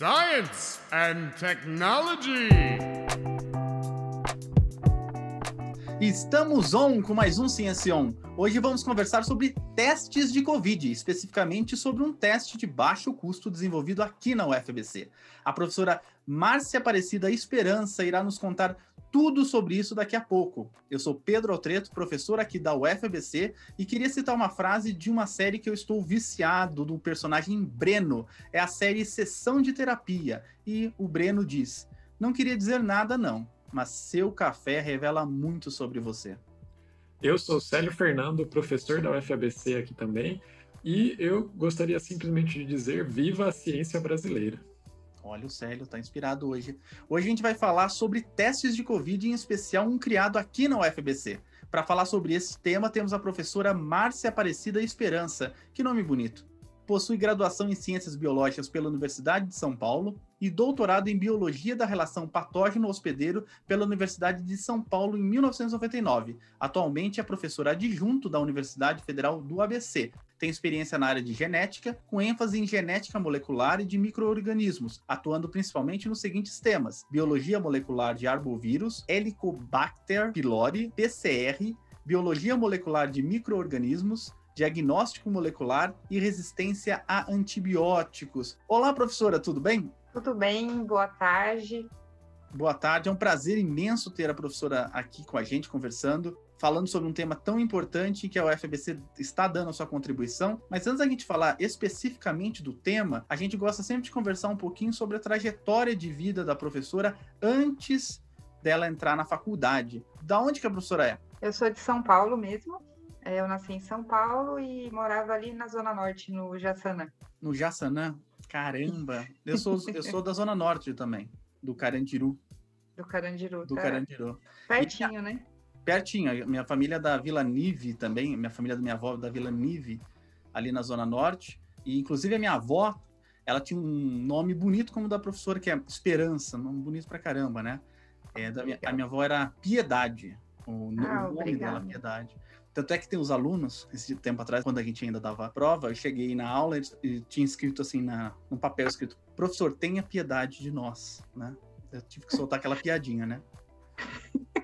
Science and Technology. Estamos on com mais um Ciência On. Hoje vamos conversar sobre testes de Covid, especificamente sobre um teste de baixo custo desenvolvido aqui na UFBC. A professora Márcia Aparecida Esperança irá nos contar tudo sobre isso daqui a pouco. Eu sou Pedro Altreto, professor aqui da UFBC, e queria citar uma frase de uma série que eu estou viciado do personagem Breno. É a série Sessão de Terapia. E o Breno diz: Não queria dizer nada, não, mas seu café revela muito sobre você. Eu sou Célio Fernando, professor da UFABC aqui também, e eu gostaria simplesmente de dizer viva a ciência brasileira. Olha, o Célio está inspirado hoje. Hoje a gente vai falar sobre testes de Covid, em especial um criado aqui na UFBC. Para falar sobre esse tema, temos a professora Márcia Aparecida Esperança. Que nome bonito possui graduação em Ciências Biológicas pela Universidade de São Paulo e doutorado em Biologia da Relação Patógeno-Hospedeiro pela Universidade de São Paulo em 1999. Atualmente é professora adjunto da Universidade Federal do ABC. Tem experiência na área de genética, com ênfase em genética molecular e de microorganismos, atuando principalmente nos seguintes temas: biologia molecular de arbovírus, Helicobacter pylori, PCR, biologia molecular de microorganismos, diagnóstico molecular e resistência a antibióticos. Olá, professora, tudo bem? Tudo bem, boa tarde. Boa tarde, é um prazer imenso ter a professora aqui com a gente conversando, falando sobre um tema tão importante que a UFBC está dando a sua contribuição. Mas antes da gente falar especificamente do tema, a gente gosta sempre de conversar um pouquinho sobre a trajetória de vida da professora antes dela entrar na faculdade. Da onde que a professora é? Eu sou de São Paulo mesmo, é, eu nasci em São Paulo e morava ali na Zona Norte, no Jaçanã. No Jaçanã? Caramba! Eu sou, eu sou da Zona Norte também, do Carandiru. Do Carandiru, Do tá Carandiru. Pertinho, e, né? Pertinho. Minha família é da Vila Nive também, minha família da minha avó é da Vila Nive, ali na Zona Norte. E, inclusive, a minha avó, ela tinha um nome bonito como o da professora, que é Esperança, nome bonito pra caramba, né? É, da minha, a minha avó era Piedade, o, ah, o nome dela, Piedade. Tanto é que tem os alunos, esse tempo atrás, quando a gente ainda dava a prova, eu cheguei na aula e tinha escrito assim, na, no papel escrito, professor, tenha piedade de nós, né? Eu tive que soltar aquela piadinha, né?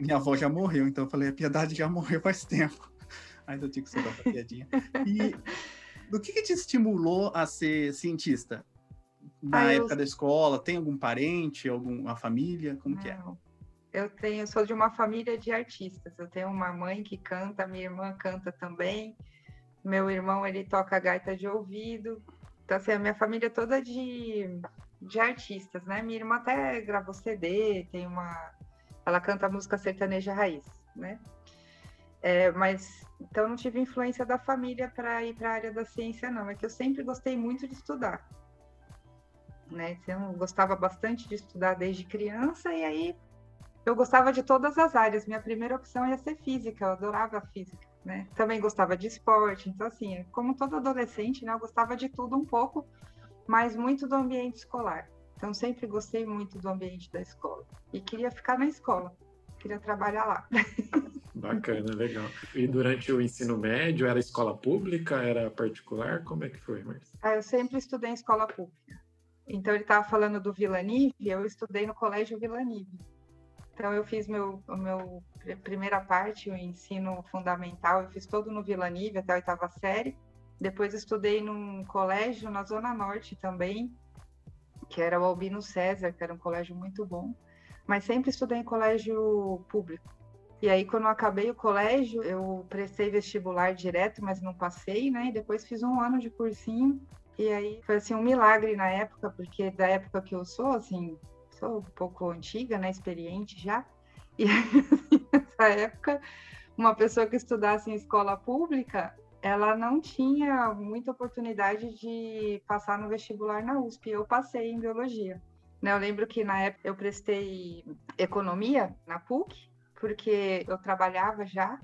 Minha avó já morreu, então eu falei, a piedade já morreu faz tempo. Eu tive que soltar essa piadinha. E do que, que te estimulou a ser cientista? Na Ah, eu- época da escola, tem algum parente, alguma família? Como que é? Não. Eu tenho, eu sou de uma família de artistas. Eu tenho uma mãe que canta, minha irmã canta também. Meu irmão ele toca gaita de ouvido. Então assim, a minha família é toda de, de artistas, né? Minha irmã até gravou CD, tem uma, ela canta música sertaneja raiz, né? É, mas então não tive influência da família para ir para a área da ciência, não. É que eu sempre gostei muito de estudar. Né? Então, eu gostava bastante de estudar desde criança, e aí eu gostava de todas as áreas. Minha primeira opção ia ser física, eu adorava física, né? Também gostava de esporte, então assim, como todo adolescente, né, eu gostava de tudo um pouco, mas muito do ambiente escolar. Então sempre gostei muito do ambiente da escola e queria ficar na escola, queria trabalhar lá. Bacana, legal. E durante o ensino médio, era escola pública, era particular? Como é que foi, Marcia? Ah, eu sempre estudei em escola pública. Então ele estava falando do Vila Nive, eu estudei no Colégio Vila Nive. Então eu fiz meu, meu pr- primeira parte, o ensino fundamental, eu fiz todo no Vila Nive até a oitava série. Depois estudei num colégio na Zona Norte também, que era o Albino César, que era um colégio muito bom. Mas sempre estudei em colégio público. E aí, quando eu acabei o colégio, eu prestei vestibular direto, mas não passei, né? E depois fiz um ano de cursinho. E aí foi assim um milagre na época, porque da época que eu sou, assim, sou um pouco antiga, né? Experiente já. E aí, assim, nessa época, uma pessoa que estudasse em escola pública, ela não tinha muita oportunidade de passar no vestibular na USP. Eu passei em biologia. Né, Eu lembro que na época eu prestei economia na PUC, porque eu trabalhava já,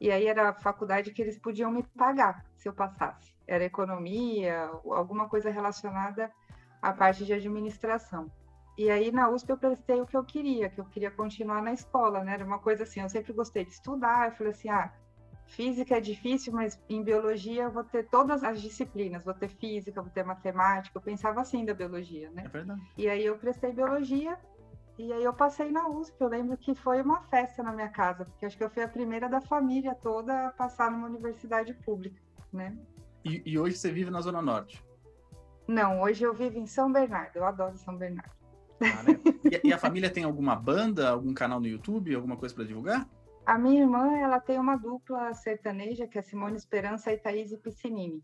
e aí era a faculdade que eles podiam me pagar se eu passasse. Era economia, alguma coisa relacionada à parte de administração. E aí na USP eu prestei o que eu queria, que eu queria continuar na escola, né? Era uma coisa assim, eu sempre gostei de estudar, eu falei assim, ah, física é difícil, mas em biologia eu vou ter todas as disciplinas, vou ter física, vou ter matemática. Eu pensava assim da biologia, né? É verdade. E aí eu prestei biologia e aí eu passei na USP. Eu lembro que foi uma festa na minha casa, porque acho que eu fui a primeira da família toda a passar numa universidade pública, né? E, e hoje você vive na Zona Norte? Não, hoje eu vivo em São Bernardo. Eu adoro São Bernardo. Ah, né? e, e, a família tem alguma banda, algum canal no YouTube, alguma coisa para divulgar? A minha irmã, ela tem uma dupla sertaneja, que é Simone Esperança e Thaís Piscinini.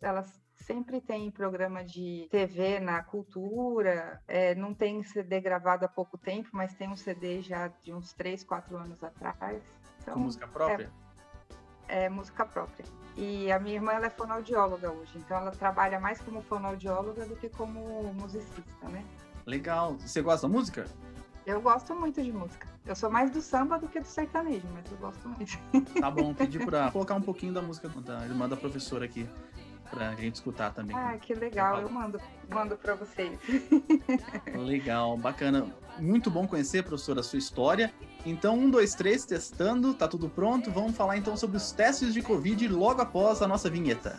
Elas sempre tem programa de TV na cultura, é, não tem CD gravado há pouco tempo, mas tem um CD já de uns 3, 4 anos atrás. Então, Com música própria? É, é, música própria. E a minha irmã ela é fonoaudióloga hoje, então ela trabalha mais como fonoaudióloga do que como musicista, né? Legal. Você gosta da música? Eu gosto muito de música. Eu sou mais do samba do que do sertanejo, mas eu gosto muito. Tá bom, pedi pra colocar um pouquinho da música da irmã da professora aqui pra gente escutar também. Ah, que legal, eu mando, mando pra vocês. Legal, bacana. Muito bom conhecer, professora, a sua história. Então, um, dois, três, testando, tá tudo pronto. Vamos falar então sobre os testes de Covid logo após a nossa vinheta.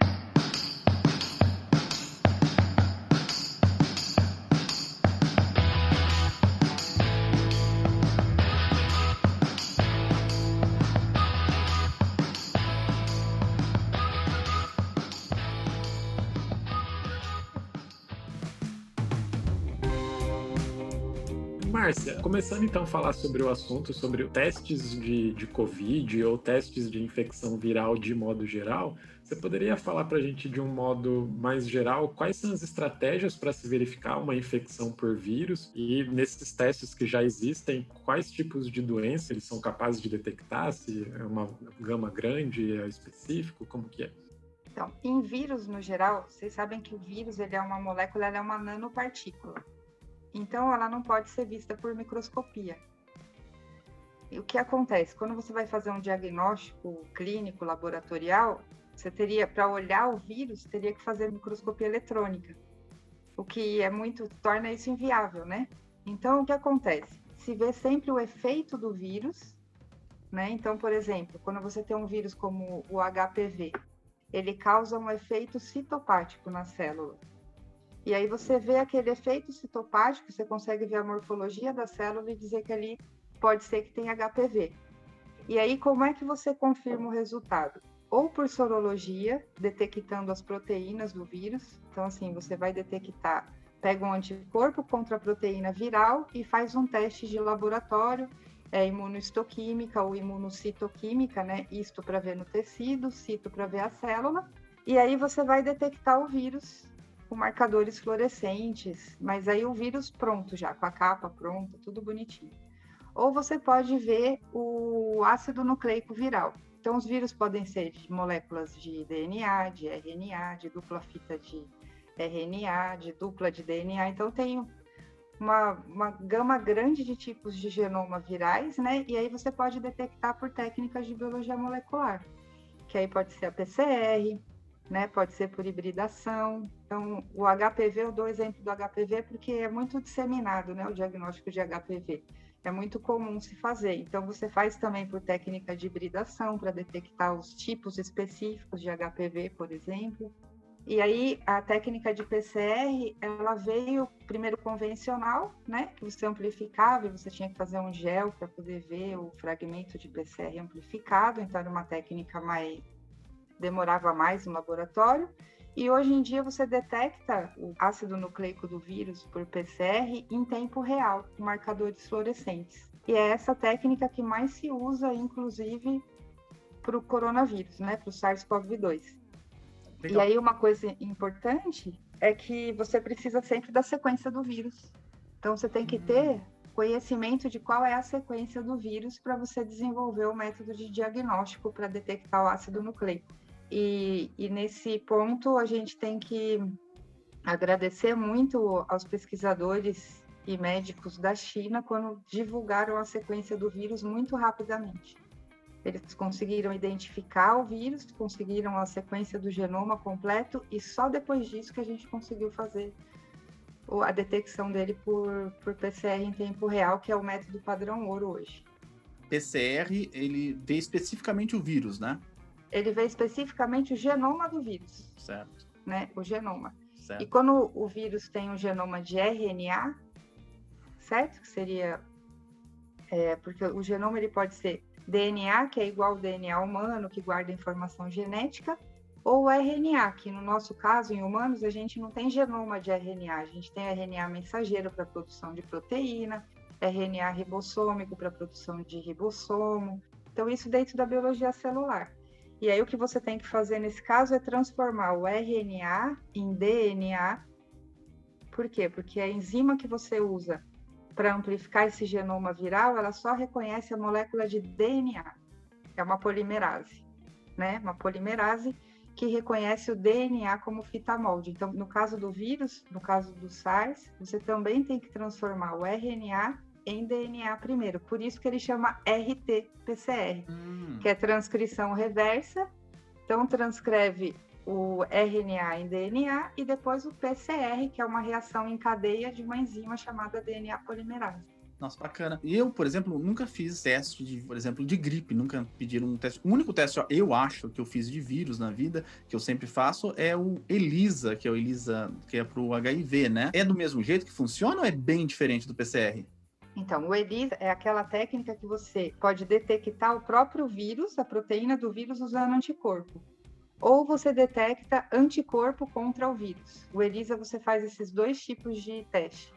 Márcia, começando então a falar sobre o assunto, sobre testes de, de Covid ou testes de infecção viral de modo geral, você poderia falar para a gente de um modo mais geral quais são as estratégias para se verificar uma infecção por vírus e nesses testes que já existem, quais tipos de doença eles são capazes de detectar, se é uma gama grande, é específico, como que é? Então, em vírus no geral, vocês sabem que o vírus ele é uma molécula, ele é uma nanopartícula. Então, ela não pode ser vista por microscopia. E o que acontece? Quando você vai fazer um diagnóstico clínico, laboratorial, você teria, para olhar o vírus, teria que fazer microscopia eletrônica, o que é muito, torna isso inviável, né? Então, o que acontece? Se vê sempre o efeito do vírus, né? Então, por exemplo, quando você tem um vírus como o HPV, ele causa um efeito citopático na célula. E aí você vê aquele efeito citopático, você consegue ver a morfologia da célula e dizer que ali pode ser que tenha HPV. E aí como é que você confirma o resultado? Ou por sorologia, detectando as proteínas do vírus. Então assim, você vai detectar, pega um anticorpo contra a proteína viral e faz um teste de laboratório, é imunohistoquímica ou imunocitoquímica, né? Isto para ver no tecido, cito para ver a célula. E aí você vai detectar o vírus com marcadores fluorescentes, mas aí o vírus pronto já, com a capa pronta, tudo bonitinho. Ou você pode ver o ácido nucleico viral. Então, os vírus podem ser de moléculas de DNA, de RNA, de dupla fita de RNA, de dupla de DNA. Então, tem uma, uma gama grande de tipos de genoma virais, né? E aí você pode detectar por técnicas de biologia molecular, que aí pode ser a PCR, né? Pode ser por hibridação. Então, o HPV, eu dou exemplo do HPV porque é muito disseminado, né? O diagnóstico de HPV. É muito comum se fazer. Então, você faz também por técnica de hibridação para detectar os tipos específicos de HPV, por exemplo. E aí, a técnica de PCR, ela veio primeiro convencional, né? Que você amplificava e você tinha que fazer um gel para poder ver o fragmento de PCR amplificado. Então, era uma técnica mais demorava mais no laboratório. E hoje em dia você detecta o ácido nucleico do vírus por PCR em tempo real, com marcadores fluorescentes. E é essa técnica que mais se usa, inclusive, para o coronavírus, né, para o SARS-CoV-2. E aí uma coisa importante é que você precisa sempre da sequência do vírus. Então você tem que hum. ter conhecimento de qual é a sequência do vírus para você desenvolver o método de diagnóstico para detectar o ácido nucleico. E, e nesse ponto a gente tem que agradecer muito aos pesquisadores e médicos da China quando divulgaram a sequência do vírus muito rapidamente. Eles conseguiram identificar o vírus, conseguiram a sequência do genoma completo e só depois disso que a gente conseguiu fazer a detecção dele por, por PCR em tempo real, que é o método padrão ouro hoje. PCR, ele vê especificamente o vírus, né? Ele vê especificamente o genoma do vírus. Certo. Né? O genoma. certo. E quando o vírus tem um genoma de RNA, certo? Que seria. É, porque o genoma ele pode ser DNA, que é igual ao DNA humano, que guarda informação genética, ou RNA, que no nosso caso, em humanos, a gente não tem genoma de RNA, a gente tem RNA mensageiro para produção de proteína, RNA ribossômico para produção de ribossomo. Então, isso dentro da biologia celular. E aí, o que você tem que fazer nesse caso é transformar o RNA em DNA. Por quê? Porque a enzima que você usa para amplificar esse genoma viral, ela só reconhece a molécula de DNA. É uma polimerase, né? Uma polimerase que reconhece o DNA como fita molde. Então, no caso do vírus, no caso do SARS, você também tem que transformar o RNA em DNA primeiro. Por isso que ele chama RT-PCR, Hum, que é transcrição reversa. Então, transcreve o RNA em DNA e depois o PCR, que é uma reação em cadeia de uma enzima chamada DNA polimerase. Nossa, bacana. Eu, por exemplo, nunca fiz teste de, por exemplo, de gripe, nunca pediram um teste. O único teste, ó, eu acho, que eu fiz de vírus na vida, que eu sempre faço, é o ELISA, que é o ELISA, que é pro HIV, né? É do mesmo jeito que funciona ou é bem diferente do PCR? Então, o ELISA é aquela técnica que você pode detectar o próprio vírus, a proteína do vírus, usando anticorpo. Ou você detecta anticorpo contra o vírus. O ELISA você faz esses dois tipos de teste.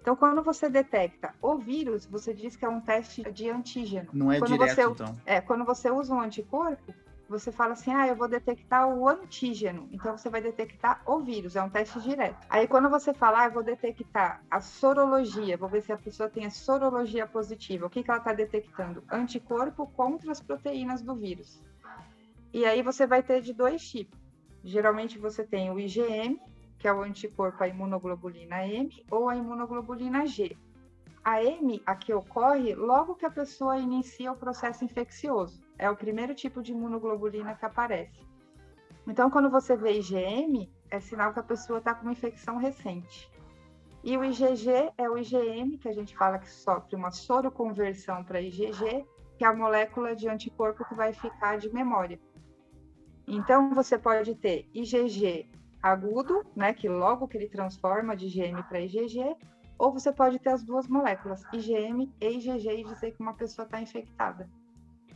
Então, quando você detecta o vírus, você diz que é um teste de antígeno. Não é Quando direto, você- então. É, quando você usa um anticorpo, você fala assim, ah, eu vou detectar o antígeno. Então, você vai detectar o vírus, é um teste direto. Aí, quando você fala, ah, eu vou detectar a sorologia, vou ver se a pessoa tem a sorologia positiva. O que, que ela está detectando? Anticorpo contra as proteínas do vírus. E aí, você vai ter de dois tipos. Geralmente, você tem o IgM, que é o anticorpo à imunoglobulina M, ou a imunoglobulina G. A M, a que ocorre logo que a pessoa inicia o processo infeccioso. É o primeiro tipo de imunoglobulina que aparece. Então, quando você vê IgM, é sinal que a pessoa está com uma infecção recente. E o IgG é o IgM, que a gente fala que sofre uma soroconversão para IgG, que é a molécula de anticorpo que vai ficar de memória. Então, você pode ter IgG agudo, né, que logo que ele transforma de IgM para IgG, ou você pode ter as duas moléculas, IgM e IgG, e dizer que uma pessoa está infectada.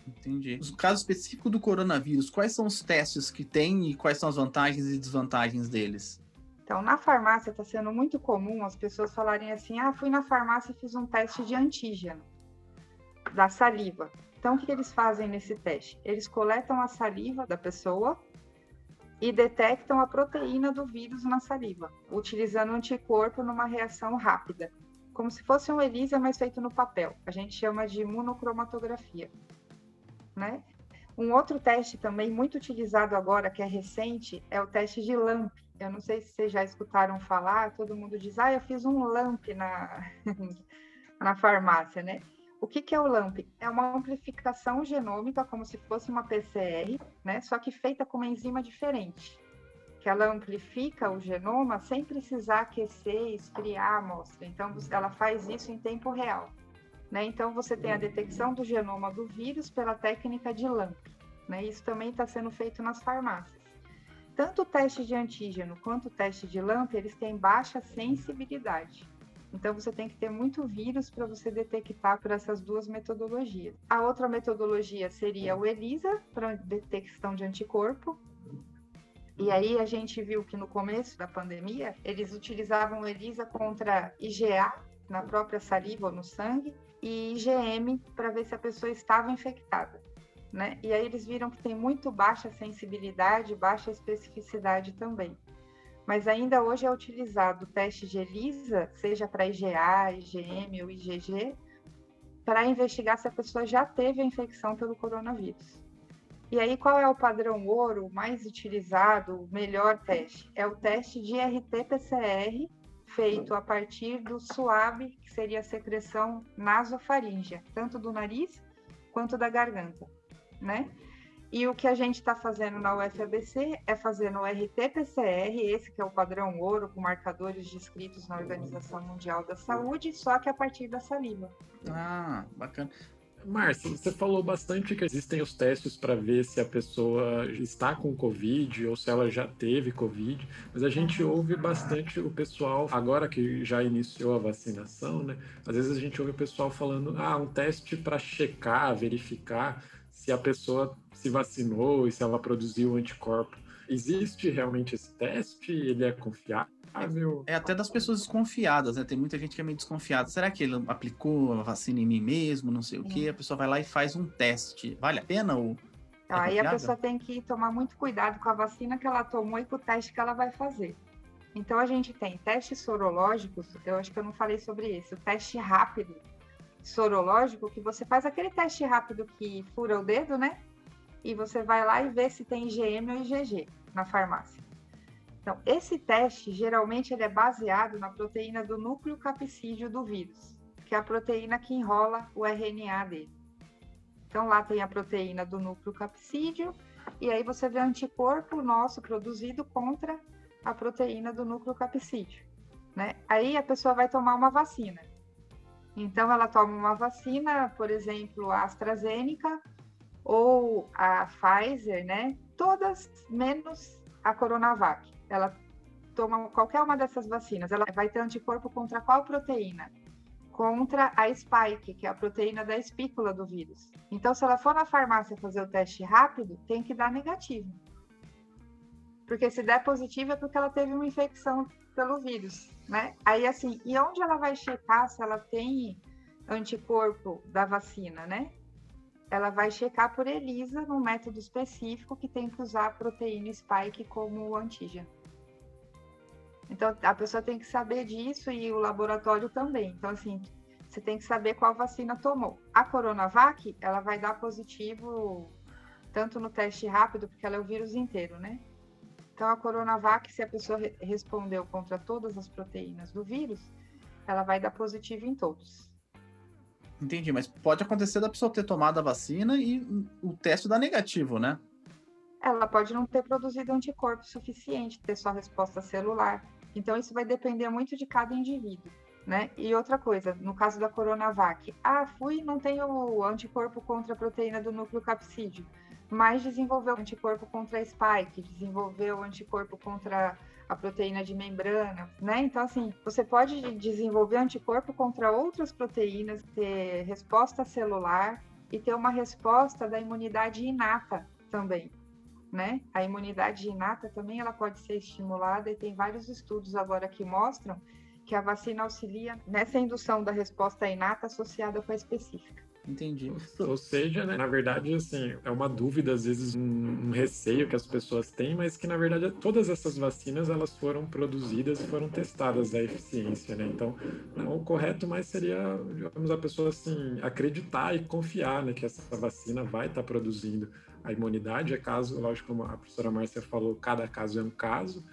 Entendi. No caso específico do coronavírus, quais são os testes que tem e quais são as vantagens e desvantagens deles? Então, na farmácia está sendo muito comum as pessoas falarem assim: ah, fui na farmácia e fiz um teste de antígeno da saliva. Então, o que eles fazem nesse teste? Eles coletam a saliva da pessoa e detectam a proteína do vírus na saliva, utilizando o anticorpo numa reação rápida, como se fosse um ELISA, mas feito no papel. A gente chama de imunocromatografia. Né? Um outro teste também muito utilizado agora, que é recente, é o teste de LAMP. Eu não sei se vocês já escutaram falar, todo mundo diz, ah, eu fiz um LAMP na, na farmácia, né? O que, que é o LAMP? É uma amplificação genômica, como se fosse uma PCR, né? Só que feita com uma enzima diferente. Que ela amplifica o genoma sem precisar aquecer, esfriar a amostra. Então, ela faz isso em tempo real. Né? Então, você tem a detecção do genoma do vírus pela técnica de LAMP. Né? Isso também está sendo feito nas farmácias. Tanto o teste de antígeno quanto o teste de LAMP, eles têm baixa sensibilidade. Então, você tem que ter muito vírus para você detectar por essas duas metodologias. A outra metodologia seria o ELISA, para detecção de anticorpo. E aí, a gente viu que no começo da pandemia, eles utilizavam o ELISA contra IgA, na própria saliva ou no sangue, e IgM para ver se a pessoa estava infectada. Né? E aí eles viram que tem muito baixa sensibilidade, baixa especificidade também. Mas ainda hoje é utilizado o teste de ELISA, seja para IgA, IgM ou IgG, para investigar se a pessoa já teve a infecção pelo coronavírus. E aí, qual é o padrão ouro mais utilizado, o melhor teste? É o teste de RT-PCR, feito a partir do suave, que seria a secreção nasofaríngea, tanto do nariz quanto da garganta, né? E o que a gente está fazendo na UFABC é fazer no RT-PCR, esse que é o padrão ouro, com marcadores descritos na Organização Mundial da Saúde, só que a partir da saliva. Ah, bacana. Márcia, você falou bastante que existem os testes para ver se a pessoa está com Covid ou se ela já teve Covid, mas a gente ouve bastante o pessoal, agora que já iniciou a vacinação, né? Às vezes a gente ouve o pessoal falando, ah, um teste para checar, verificar se a pessoa se vacinou e se ela produziu anticorpo. Existe realmente esse teste? Ele é confiável? É até das pessoas desconfiadas, né? Tem muita gente que é meio desconfiada. Será que ele aplicou a vacina em mim mesmo? Não sei o quê. A pessoa vai lá e faz um teste. Vale a pena ou. É Aí a pessoa tem que tomar muito cuidado com a vacina que ela tomou e com o teste que ela vai fazer. Então a gente tem testes sorológicos, eu acho que eu não falei sobre isso, o teste rápido sorológico, que você faz aquele teste rápido que fura o dedo, né? E você vai lá e vê se tem IgM ou IgG na farmácia. Então, esse teste, geralmente, ele é baseado na proteína do núcleo capsídeo do vírus, que é a proteína que enrola o RNA dele. Então, lá tem a proteína do núcleo capsídeo, e aí você vê anticorpo nosso produzido contra a proteína do núcleo capsídeo. Né? Aí a pessoa vai tomar uma vacina. Então, ela toma uma vacina, por exemplo, a AstraZeneca ou a Pfizer, né? Todas menos a Coronavac ela toma qualquer uma dessas vacinas, ela vai ter anticorpo contra qual proteína? Contra a spike, que é a proteína da espícula do vírus. Então, se ela for na farmácia fazer o teste rápido, tem que dar negativo. Porque se der positivo é porque ela teve uma infecção pelo vírus, né? Aí, assim, e onde ela vai checar se ela tem anticorpo da vacina, né? Ela vai checar por ELISA num método específico que tem que usar a proteína spike como antígeno. Então, a pessoa tem que saber disso e o laboratório também. Então, assim, você tem que saber qual vacina tomou. A Coronavac, ela vai dar positivo tanto no teste rápido, porque ela é o vírus inteiro, né? Então, a Coronavac, se a pessoa re respondeu contra todas as proteínas do vírus, ela vai dar positivo em todos. Entendi, mas pode acontecer da pessoa ter tomado a vacina e o teste dar negativo, né? Ela pode não ter produzido anticorpo suficiente, ter só resposta celular. Então, isso vai depender muito de cada indivíduo. Né? E outra coisa, no caso da Coronavac, ah, fui não tenho anticorpo contra a proteína do núcleo capsídeo, mas desenvolveu anticorpo contra a spike, desenvolveu anticorpo contra a proteína de membrana, né? Então, assim, você pode desenvolver anticorpo contra outras proteínas, ter resposta celular e ter uma resposta da imunidade inata também né? A imunidade inata também ela pode ser estimulada e tem vários estudos agora que mostram que a vacina auxilia nessa indução da resposta inata associada com a específica. Entendi. Ou seja, né, na verdade, assim, é uma dúvida, às vezes um, um, receio que as pessoas têm, mas que na verdade todas essas vacinas elas foram produzidas e foram testadas a eficiência, né? Então, não, o correto mais seria, digamos, a pessoa assim acreditar e confiar, né, que essa vacina vai estar tá produzindo a imunidade. É caso, lógico, como a professora Márcia falou, cada caso é um caso.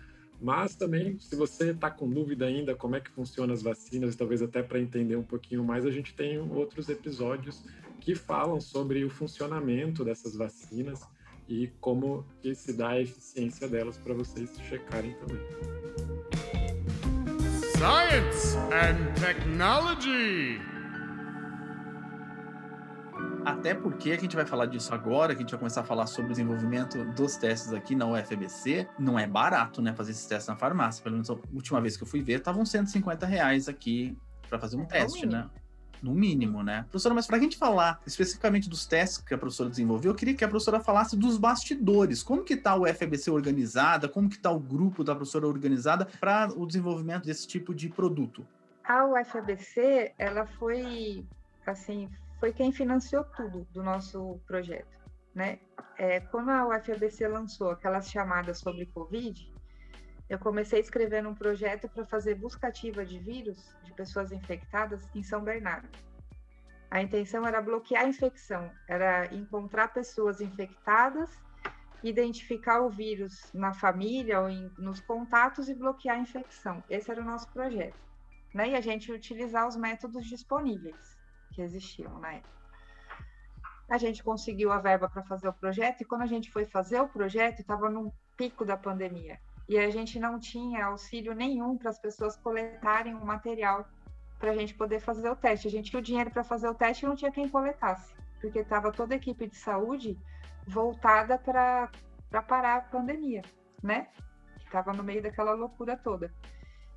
Mas também, se você está com dúvida ainda como é que funcionam as vacinas, talvez até para entender um pouquinho mais, a gente tem outros episódios que falam sobre o funcionamento dessas vacinas e como que se dá a eficiência delas para vocês checarem também. Science and Technology. Até porque a gente vai falar disso agora, que a gente vai começar a falar sobre o desenvolvimento dos testes aqui na UFBC. Não é barato, né, fazer esses testes na farmácia. Pelo menos a última vez que eu fui ver, estavam 150 reais aqui para fazer um é teste, né? No mínimo, né? Professora, mas para a gente falar especificamente dos testes que a professora desenvolveu, eu queria que a professora falasse dos bastidores. Como que está o UFBC organizada? Como que está o grupo da professora organizada para o desenvolvimento desse tipo de produto? A UFBC, ela foi, assim, foi quem financiou tudo do nosso projeto. Né? É, quando a UFABC lançou aquelas chamadas sobre Covid, eu comecei escrevendo um projeto para fazer busca ativa de vírus de pessoas infectadas em São Bernardo. A intenção era bloquear a infecção, era encontrar pessoas infectadas, identificar o vírus na família ou em, nos contatos e bloquear a infecção. Esse era o nosso projeto. Né? E a gente utilizar os métodos disponíveis que existiam na época. a gente conseguiu a verba para fazer o projeto, e quando a gente foi fazer o projeto, estava num pico da pandemia. E a gente não tinha auxílio nenhum para as pessoas coletarem o material para a gente poder fazer o teste. A gente tinha o dinheiro para fazer o teste e não tinha quem coletasse, porque estava toda a equipe de saúde voltada para parar a pandemia, né? Estava no meio daquela loucura toda.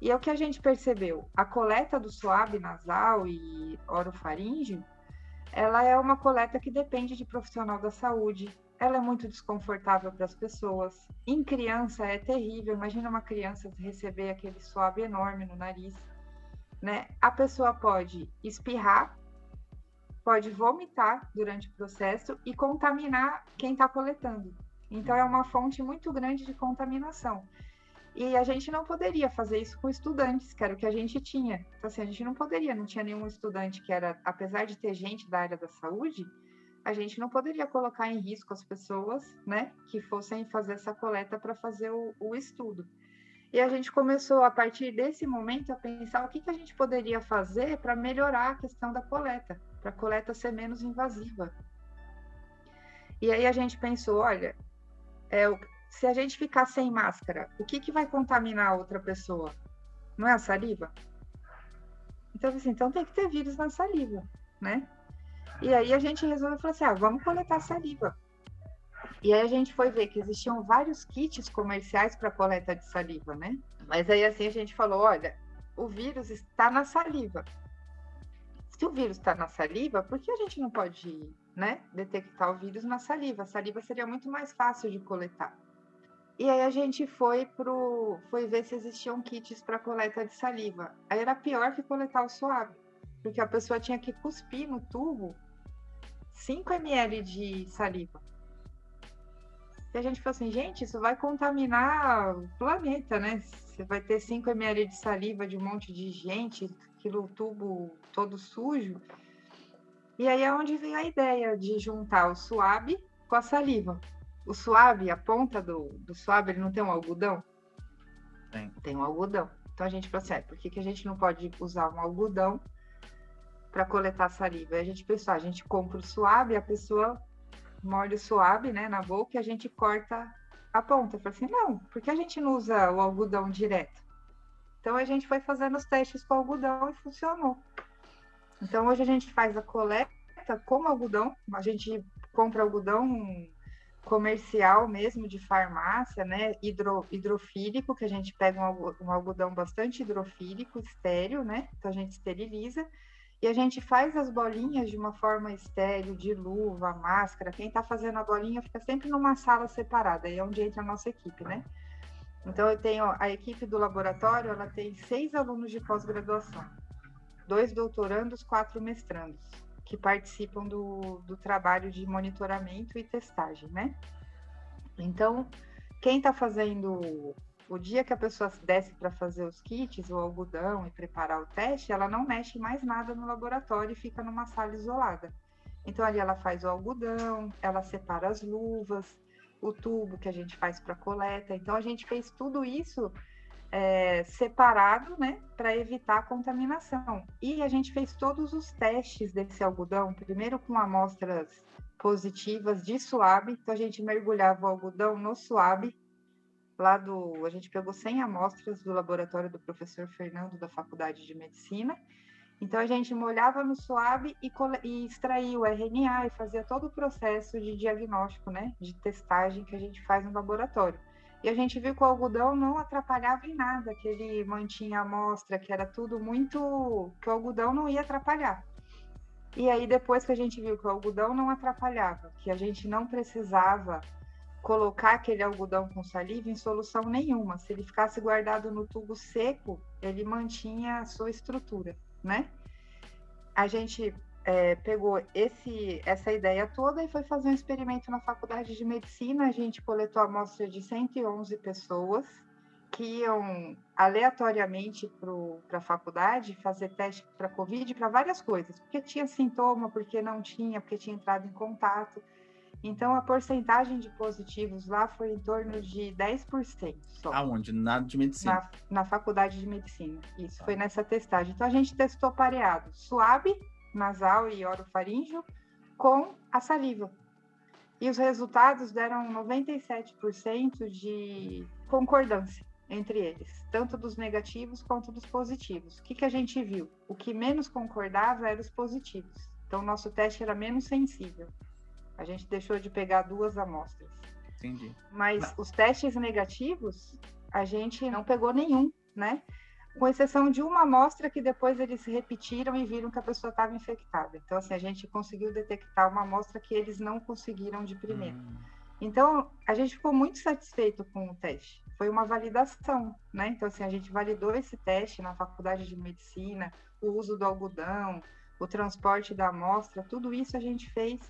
E é o que a gente percebeu, a coleta do suave nasal e orofaríngeo, ela é uma coleta que depende de profissional da saúde, ela é muito desconfortável para as pessoas. Em criança é terrível, imagina uma criança receber aquele suave enorme no nariz, né? A pessoa pode espirrar, pode vomitar durante o processo e contaminar quem está coletando. Então é uma fonte muito grande de contaminação. E a gente não poderia fazer isso com estudantes, que era o que a gente tinha. Então, assim, a gente não poderia, não tinha nenhum estudante que era, apesar de ter gente da área da saúde, a gente não poderia colocar em risco as pessoas, né, que fossem fazer essa coleta para fazer o, o, estudo. E a gente começou, a partir desse momento, a pensar o que, que a gente poderia fazer para melhorar a questão da coleta, para a coleta ser menos invasiva. E aí a gente pensou, olha, é, se a gente ficar sem máscara, o que, que vai contaminar a outra pessoa? Não é a saliva? Então, assim, então tem que ter vírus na saliva, né? E aí a gente resolveu falar assim, ah, vamos coletar saliva. E aí a gente foi ver que existiam vários kits comerciais para coleta de saliva, né? Mas aí assim a gente falou, olha, o vírus está na saliva. Se o vírus está na saliva, por que a gente não pode, né, detectar o vírus na saliva? A saliva seria muito mais fácil de coletar. E aí a gente foi pro foi ver se existiam kits para coleta de saliva. Aí era pior que coletar o suave, porque a pessoa tinha que cuspir no tubo 5 ml de saliva. E a gente falou assim, gente, isso vai contaminar o planeta, né? Você vai ter 5 ml de saliva de um monte de gente, aquilo tubo todo sujo. E aí é onde veio a ideia de juntar o suave com a saliva o suave, a ponta do, do suave, ele não tem um algodão? Tem. Tem um algodão. Então a gente falou assim, ah, por que, que a gente não pode usar um algodão para coletar saliva? A gente pensou, ah, a gente compra o suave, a pessoa morde o suave, né, na boca e a gente corta a ponta. Eu falei assim, não, por que a gente não usa o algodão direto? Então a gente foi fazendo os testes com algodão e funcionou. Então hoje a gente faz a coleta com algodão, a gente compra algodão comercial mesmo de farmácia, né, hidro, hidrofílico, que a gente pega um, um algodão bastante hidrofílico, estéreo, né, então a gente esteriliza, e a gente faz as bolinhas de uma forma estéreo, de luva, máscara, quem está fazendo a bolinha fica sempre numa sala separada, aí é onde entra a nossa equipe, né. Então eu tenho a equipe do laboratório, ela tem seis alunos de pós-graduação, dois doutorandos, quatro mestrandos que participam do, do trabalho de monitoramento e testagem, né? Então, quem está fazendo o dia que a pessoa desce para fazer os kits, o algodão e preparar o teste, ela não mexe mais nada no laboratório e fica numa sala isolada. Então ali ela faz o algodão, ela separa as luvas, o tubo que a gente faz para coleta. Então a gente fez tudo isso é, separado, né, para evitar a contaminação. E a gente fez todos os testes desse algodão, primeiro com amostras positivas de suave, então a gente mergulhava o algodão no suave, lá do, a gente pegou 100 amostras do laboratório do professor Fernando da Faculdade de Medicina, então a gente molhava no suave e, e extraía o RNA e fazia todo o processo de diagnóstico, né, de testagem que a gente faz no laboratório. E a gente viu que o algodão não atrapalhava em nada, que ele mantinha a amostra, que era tudo muito. que o algodão não ia atrapalhar. E aí, depois que a gente viu que o algodão não atrapalhava, que a gente não precisava colocar aquele algodão com saliva em solução nenhuma. Se ele ficasse guardado no tubo seco, ele mantinha a sua estrutura, né? A gente é, pegou esse, essa ideia toda e foi fazer um experimento na faculdade de medicina. A gente coletou a amostra de 111 pessoas que iam aleatoriamente para a faculdade fazer teste para Covid, para várias coisas, porque tinha sintoma, porque não tinha, porque tinha entrado em contato. Então, a porcentagem de positivos lá foi em torno de 10% só. Aonde? Na de medicina? Na, na faculdade de medicina. Isso, foi nessa testagem. Então, a gente testou pareado, suave nasal e orofaríngeo, com a saliva. E os resultados deram 97% de concordância entre eles, tanto dos negativos quanto dos positivos. O que, que a gente viu? O que menos concordava eram os positivos. Então, o nosso teste era menos sensível. A gente deixou de pegar duas amostras. Entendi. Mas os testes negativos, a gente não pegou nenhum, né? Com exceção de uma amostra que depois eles repetiram e viram que a pessoa estava infectada. Então, assim, a gente conseguiu detectar uma amostra que eles não conseguiram de primeira. Hum, Então, a gente ficou muito satisfeito com o teste. Foi uma validação, né? Então, assim, a gente validou esse teste na faculdade de medicina, o uso do algodão, o transporte da amostra, tudo isso a gente fez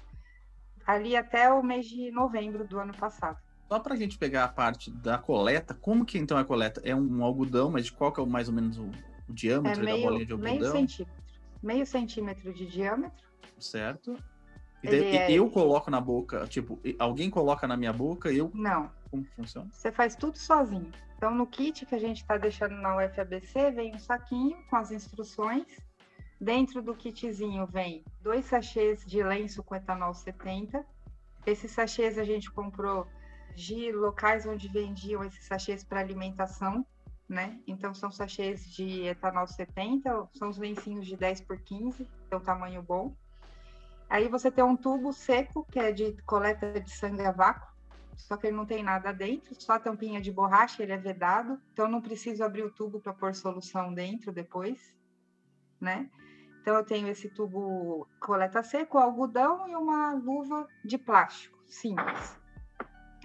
ali até o mês de novembro do ano passado. Só para a gente pegar a parte da coleta, como que então é a coleta? É um algodão, mas de qual que é mais ou menos o, o É diâmetro da bolinha de meio, meio algodão? centímetro. Meio centímetro de diâmetro. Certo? E daí, é- eu coloco na boca, tipo, alguém coloca na minha boca, eu. Não, Como funciona? Você faz tudo sozinho. Então, no kit que a gente está deixando na UFABC, vem um saquinho com as instruções. Dentro do kitzinho vem dois sachês de lenço com etanol 70. Esses sachês a gente comprou de locais onde vendiam esses sachês para alimentação, né? Então, são sachês de etanol 70, são os lencinhos de 10 por 15, tem um tamanho bom. Aí você tem um tubo seco, que é de coleta de sangue a vácuo só que ele não tem nada dentro, só a tampinha de borracha, ele é vedado, então não preciso abrir o tubo para pôr solução dentro depois, né? Então eu tenho esse tubo coleta seco, algodão e uma luva de plástico, simples.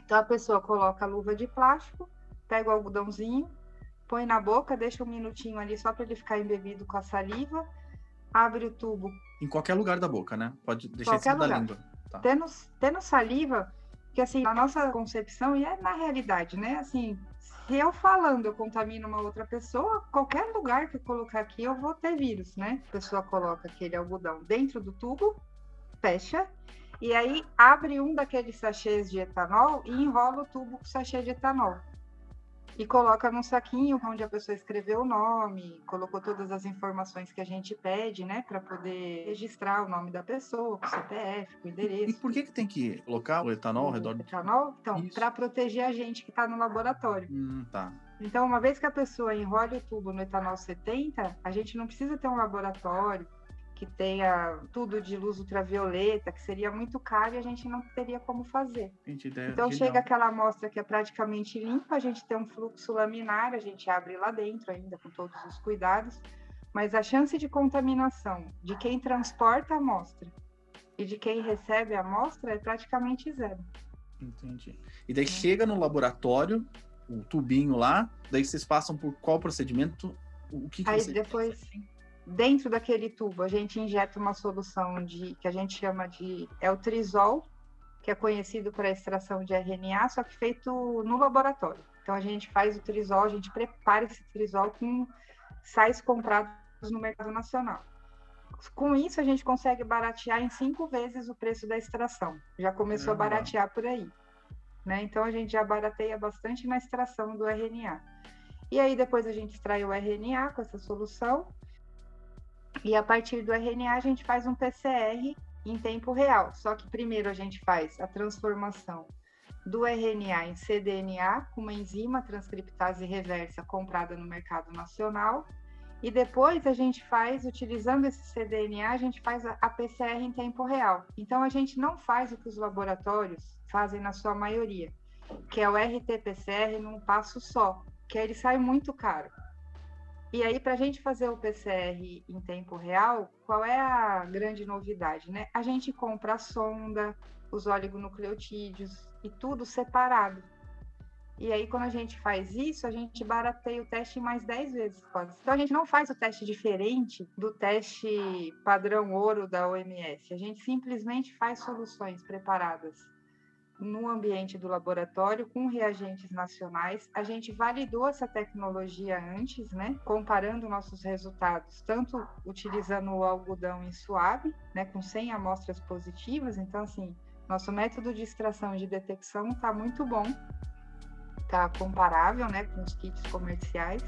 Então a pessoa coloca a luva de plástico, pega o algodãozinho, põe na boca, deixa um minutinho ali só para ele ficar embebido com a saliva, abre o tubo Em qualquer lugar da boca, né? Pode deixar em Qualquer cima da lugar. língua. Tá. tendo, tendo saliva, que assim, na nossa concepção, e é na realidade, né? Assim, se eu falando eu contamino uma outra pessoa, qualquer lugar que eu colocar aqui eu vou ter vírus, né? A pessoa coloca aquele algodão dentro do tubo, fecha, e aí abre um daqueles sachês de etanol e enrola o tubo com sachê de etanol. E coloca num saquinho onde a pessoa escreveu o nome, colocou todas as informações que a gente pede, né, para poder registrar o nome da pessoa, com o CPF, com o E endereço. por que, que tem que colocar o etanol ao redor do. Etanol? Então, para proteger a gente que está no laboratório. Hum, tá. Então, uma vez que a pessoa enrola o tubo no etanol 70, a gente não precisa ter um laboratório que tenha tudo de luz ultravioleta, que seria muito caro e a gente não teria como fazer. Então chega aquela amostra que é praticamente limpa, a gente tem um fluxo laminar, a gente abre lá dentro ainda com todos os cuidados, mas a chance de contaminação de quem transporta a amostra e de quem recebe a amostra é praticamente zero. Entendi. E daí chega no laboratório, o tubinho lá, daí vocês passam por qual procedimento? O que, que Aí vocês- depois, dentro daquele tubo, a gente injeta uma solução de que a gente chama de o trisol, que é conhecido para extração de RNA, só que feito no laboratório. Então a gente faz o trisol, a gente prepara esse trisol com sais comprados no mercado nacional. Com isso a gente consegue baratear em cinco vezes o preço da extração. Já começou a Caramba. baratear por aí. Né? Então a gente já barateia bastante na extração do RNA. E aí depois a gente extrai o RNA com essa solução. E a partir do RNA a gente faz um PCR em tempo real. Só que primeiro a gente faz a transformação do RNA em cDNA com uma enzima transcriptase reversa comprada no mercado nacional. E depois a gente faz, utilizando esse cDNA, a gente faz a PCR em tempo real. Então a gente não faz o que os laboratórios fazem na sua maioria, que é o RT-PCR num passo só, que ele sai muito caro. E aí, para a gente fazer o PCR em tempo real, qual é a grande novidade, né? A gente compra a sonda, os oligonucleotídeos e tudo separado. E aí, quando a gente faz isso, a gente barateia o teste mais 10 vezes quase. Então, a gente não faz o teste diferente do teste padrão ouro da OMS. A gente simplesmente faz soluções preparadas no ambiente do laboratório com reagentes nacionais. A gente validou essa tecnologia antes, né? Comparando nossos resultados, tanto utilizando o algodão em suave, né? Com 100 amostras positivas. Então, assim, nosso método de extração e de detecção está muito bom, está comparável, né? Com os kits comerciais.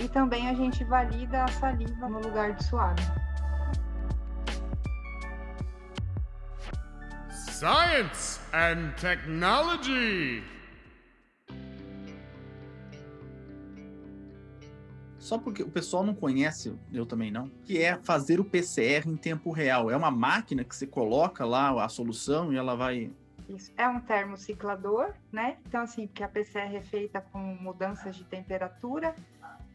E também a gente valida a saliva no lugar de suave. Science and Technology. Só porque o pessoal não conhece, eu também não, que é fazer o PCR em tempo real. É uma máquina que você coloca lá a solução e ela vai. Isso é um termociclador, né? Então, assim, porque a PCR é feita com mudanças de temperatura.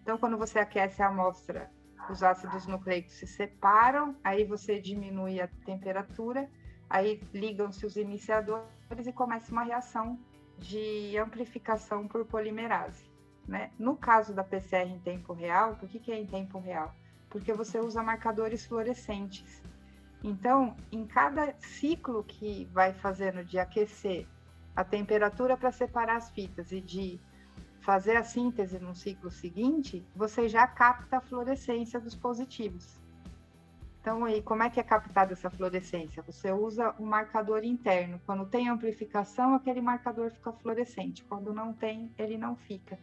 Então, quando você aquece a amostra, os ácidos nucleicos se separam, aí você diminui a temperatura, aí ligam-se os iniciadores e começa uma reação de amplificação por polimerase. Né? No caso da PCR em tempo real, por que, que é em tempo real? Porque você usa marcadores fluorescentes. Então, em cada ciclo que vai fazendo de aquecer a temperatura para separar as fitas e de fazer a síntese no ciclo seguinte, você já capta a fluorescência dos positivos. Então, aí, como é que é captada essa fluorescência? Você usa um marcador interno. Quando tem amplificação, aquele marcador fica fluorescente. Quando não tem, ele não fica.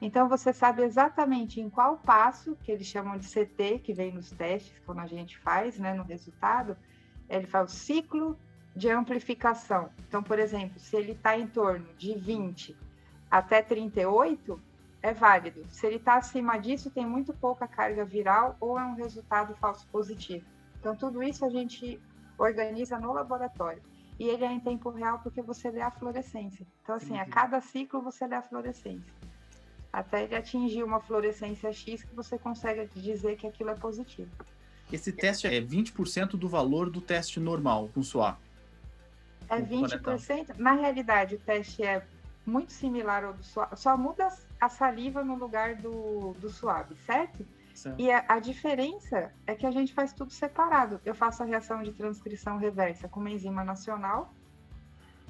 Então, você sabe exatamente em qual passo, que eles chamam de CT, que vem nos testes, quando a gente faz, né, no resultado, ele faz o ciclo de amplificação. Então, por exemplo, se ele está em torno de 20 até 38, é válido. Se ele está acima disso, tem muito pouca carga viral ou é um resultado falso positivo. Então, tudo isso a gente organiza no laboratório. E ele é em tempo real porque você lê a fluorescência. Então, assim, a cada ciclo você lê a fluorescência até ele atingir uma fluorescência X que você consegue dizer que aquilo é positivo. Esse teste é 20% do valor do teste normal com suave. É 20%. Na realidade, o teste é muito similar ao do suave, só muda a saliva no lugar do, do suave, certo? certo. E a, a, diferença é que a gente faz tudo separado. Eu faço a reação de transcrição reversa com uma enzima nacional,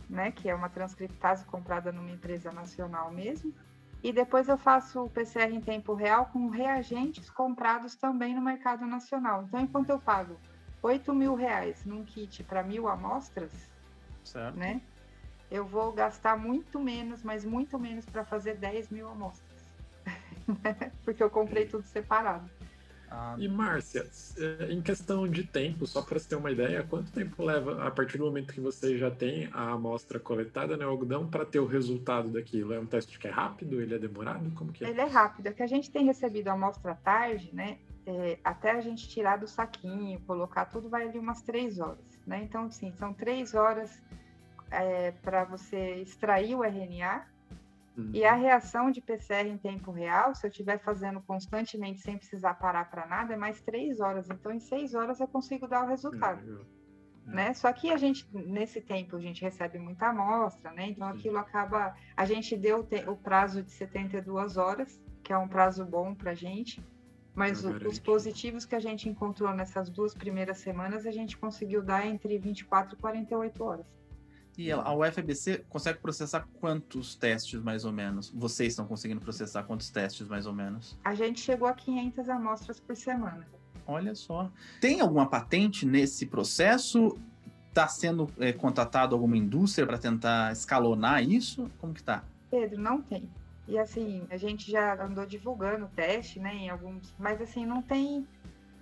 né, que é uma transcriptase comprada numa empresa nacional mesmo. E depois eu faço o PCR em tempo real com reagentes comprados também no mercado nacional. Então, enquanto eu pago 8 mil reais num kit para mil amostras, certo. né? Eu vou gastar muito menos, mas muito menos para fazer 10 mil amostras. Porque eu comprei tudo separado. Ah, e Márcia, é, em questão de tempo, só para você ter uma ideia, quanto tempo leva a partir do momento que você já tem a amostra coletada no algodão para ter o resultado daquilo? É um teste que é rápido? Ele é demorado? Como que é? Ele é rápido. É que a gente tem recebido a amostra tarde, né? É, até a gente tirar do saquinho, colocar tudo, vai ali umas três horas, né? Então, sim, são três horas é, para você extrair o RNA Uhum. E a reação de PCR em tempo real, se eu estiver fazendo constantemente sem precisar parar para nada, é mais três horas. Então, em seis horas eu consigo dar o resultado. Uhum. Né? Só que a gente, nesse tempo, a gente recebe muita amostra, né? Então, aquilo acaba. A gente deu o prazo de 72 horas, que é um prazo bom para a gente. Mas o, os positivos que a gente encontrou nessas duas primeiras semanas, a gente conseguiu dar entre 24 e 48 horas. E a UFBC consegue processar quantos testes, mais ou menos? Vocês estão conseguindo processar quantos testes, mais ou menos? A gente chegou a 500 amostras por semana. Olha só. Tem alguma patente nesse processo? Está sendo é, contatado alguma indústria para tentar escalonar isso? Como que tá? Pedro, não tem. E assim, a gente já andou divulgando o teste, né, em alguns, mas assim, não tem,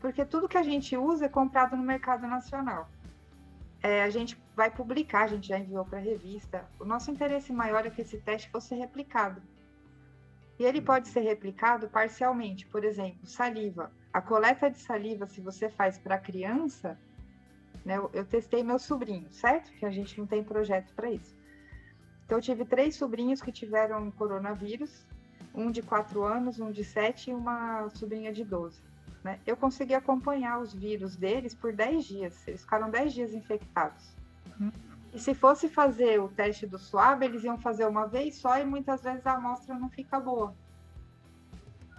porque tudo que a gente usa é comprado no mercado nacional é, a gente vai publicar, a gente já enviou para a revista. O nosso interesse maior é que esse teste fosse replicado. E ele pode ser replicado parcialmente. Por exemplo, saliva. A coleta de saliva, se você faz para criança, né, eu, eu testei meu sobrinho, certo? Que a gente não tem projeto para isso. Então, eu tive três sobrinhos que tiveram coronavírus: um de 4 anos, um de 7 e uma sobrinha de 12. Né? Eu consegui acompanhar os vírus deles por 10 dias. Eles ficaram 10 dias infectados. Uhum. E se fosse fazer o teste do suave, eles iam fazer uma vez só e muitas vezes a amostra não fica boa.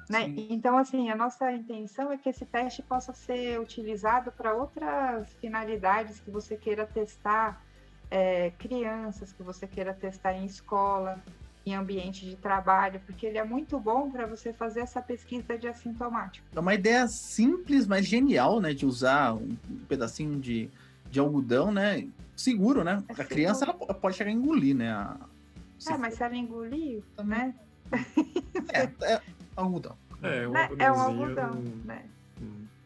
Né? Então, assim, a nossa intenção é que esse teste possa ser utilizado para outras finalidades que você queira testar, é, crianças que você queira testar em escola, em ambiente de trabalho, porque ele é muito bom para você fazer essa pesquisa de assintomático. É uma ideia simples, mas genial, né, de usar um pedacinho de, de algodão, né, seguro, né? É a criança ela pode chegar a engolir, né? A... É, mas se ela engolir, né? É, é algodão. É, um né? é um algodão, né?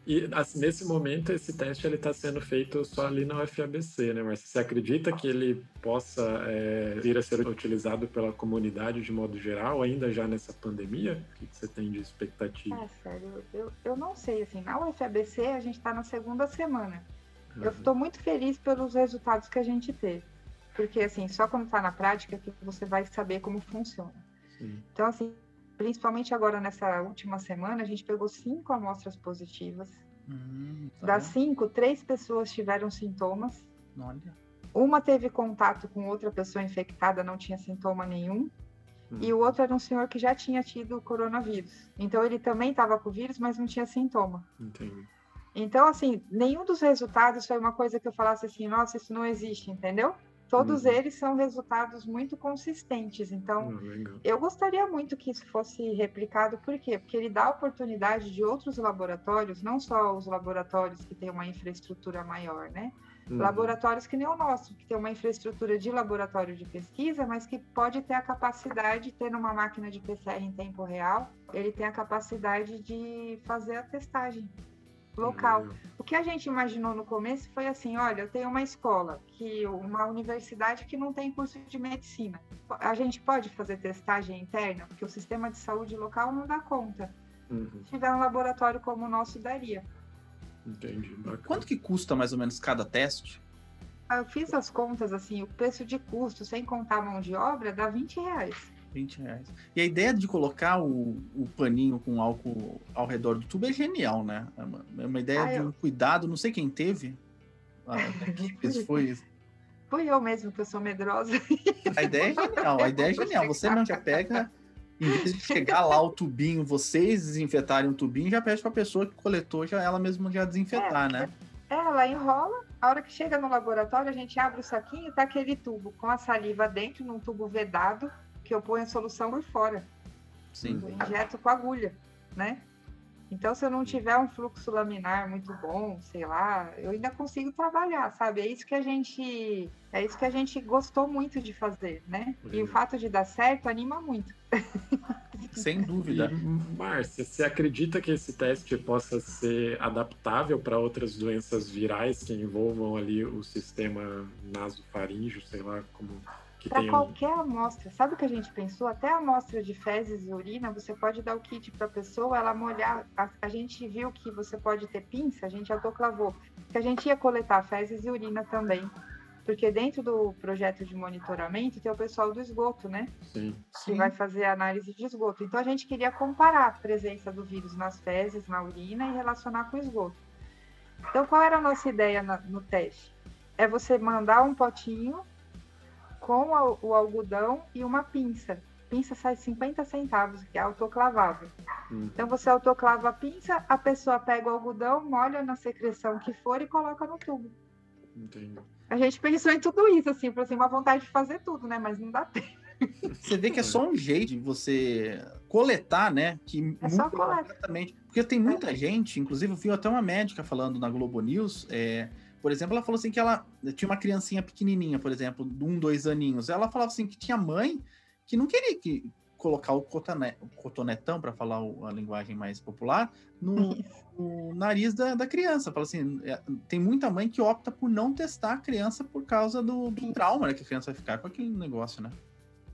E assim, nesse momento, esse teste está sendo feito só ali na UFABC, né? Mas você acredita que ele possa é, vir a ser utilizado pela comunidade de modo geral, ainda já nessa pandemia? O que você tem de expectativa? É, sério, eu, eu não sei, assim, na UFABC a gente está na segunda semana. Uhum. Eu estou muito feliz pelos resultados que a gente teve. Porque, assim, só quando está na prática que você vai saber como funciona. Sim. Então, assim, principalmente agora nessa última semana, a gente pegou cinco amostras positivas. Hum, tá das cinco, três pessoas tiveram sintomas. Olha. Uma teve contato com outra pessoa infectada, não tinha sintoma nenhum. Hum. E o outro era um senhor que já tinha tido coronavírus. Então ele também estava com o vírus, mas não tinha sintoma. Entendi. Então, assim, nenhum dos resultados foi uma coisa que eu falasse assim, nossa, isso não existe, entendeu? Todos uhum. eles são resultados muito consistentes. Então, uhum. eu gostaria muito que isso fosse replicado, por quê? Porque ele dá oportunidade de outros laboratórios, não só os laboratórios que têm uma infraestrutura maior, né? Uhum. Laboratórios que nem o nosso, que tem uma infraestrutura de laboratório de pesquisa, mas que pode ter a capacidade, ter uma máquina de PCR em tempo real, ele tem a capacidade de fazer a testagem local. Uhum. O que a gente imaginou no começo foi assim, olha, eu tenho uma escola, que uma universidade que não tem curso de medicina. A gente pode fazer testagem interna, porque o sistema de saúde local não dá conta. Uhum. Se tiver um laboratório como o nosso, daria. Entendi. Bacana. Quanto que custa mais ou menos cada teste? Ah, eu fiz as contas assim, o preço de custo, sem contar a mão de obra, dá 20 reais. 20 reais. E a ideia de colocar o, o paninho com álcool ao redor do tubo é genial, né? É uma, é uma ideia ah, de um eu... cuidado, não sei quem teve. A equipe foi. Fui eu mesmo, que eu sou medrosa. A ideia é genial, a ideia é genial. Você mesmo já pega, em vez de chegar lá o tubinho, vocês desinfetarem o tubinho, já pede para a pessoa que coletou, já ela mesma já desinfetar, é, né? É, ela enrola, a hora que chega no laboratório, a gente abre o saquinho, tá aquele tubo com a saliva dentro, num tubo vedado, que eu ponho a solução por fora. Sim. Eu injeto com agulha, né? Então, se eu não tiver um fluxo laminar muito bom, sei lá, eu ainda consigo trabalhar, sabe? É isso que a gente, é isso que a gente gostou muito de fazer, né? E o fato de dar certo anima muito. Sem dúvida. E, Márcia, você acredita que esse teste possa ser adaptável para outras doenças virais que envolvam ali o sistema nasofaríngeo, sei lá como para qualquer amostra. Sabe o que a gente pensou? Até a amostra de fezes e urina, você pode dar o kit para a pessoa, ela molhar. A, a, gente viu que você pode ter pinça, a gente autoclavou. Que a gente ia coletar fezes e urina também. Porque dentro do projeto de monitoramento tem o pessoal do esgoto, né? Sim. Que Sim. vai fazer análise de esgoto. Então a gente queria comparar a presença do vírus nas fezes, na urina e relacionar com o esgoto. Então qual era a nossa ideia na, no teste? É você mandar um potinho com a, o algodão e uma pinça. Pinça sai 50 centavos, que é autoclavável. Hum. Então você autoclava a pinça, a pessoa pega o algodão, molha na secreção que for e coloca no tubo. Entendi. A gente pensou em tudo isso, assim, por assim, uma vontade de fazer tudo, né? Mas não dá tempo. Você vê que é só um jeito de você coletar, né? Que é só coletar. Porque tem muita é. gente, inclusive eu vi até uma médica falando na Globo News, é, por exemplo, ela falou assim que ela tinha uma criancinha pequenininha, por exemplo, de um, dois aninhos. Ela falava assim que tinha mãe que não queria que colocar o, cotonet, o cotonetão, para falar a linguagem mais popular, no, no nariz da, da, criança. Fala assim, é, tem muita mãe que opta por não testar a criança por causa do, do trauma né, que a criança vai ficar com aquele negócio, né?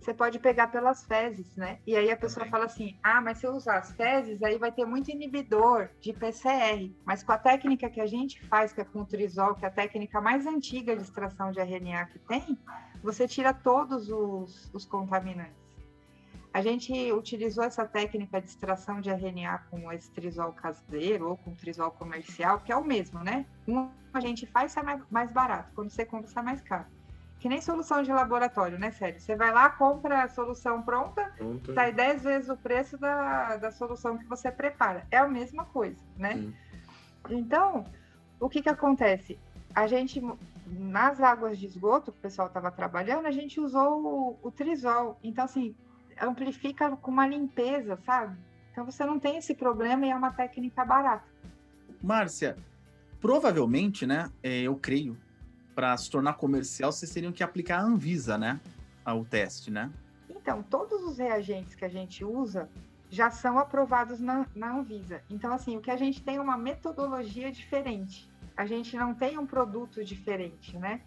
Você pode pegar pelas fezes, né? E aí a pessoa fala assim: ah, mas se eu usar as fezes, aí vai ter muito inibidor de PCR. Mas com a técnica que a gente faz, que é com o trisol, que é a técnica mais antiga de extração de RNA que tem, você tira todos os, os contaminantes. A gente utilizou essa técnica de extração de RNA com esse trisol caseiro ou com trisol comercial, que é o mesmo, né? Um a gente faz sai mais barato, quando você compra sai mais caro que nem solução de laboratório, né, Sério? Você vai lá, compra a solução pronta, pronta. sai 10 vezes o preço da, da solução que você prepara. É a mesma coisa, né? Sim. Então, o que que acontece? A gente, nas águas de esgoto que o pessoal estava trabalhando, a gente usou o, o trisol. Então, assim, amplifica com uma limpeza, sabe? Então, você não tem esse problema e é uma técnica barata. Márcia, provavelmente, né, é, eu creio para se tornar comercial, vocês teriam que aplicar a Anvisa, né? Ao teste, né? Então, todos os reagentes que a gente usa, já são aprovados na, na Anvisa. Então, assim, o que a gente tem é uma metodologia diferente. A gente não tem um produto diferente, né?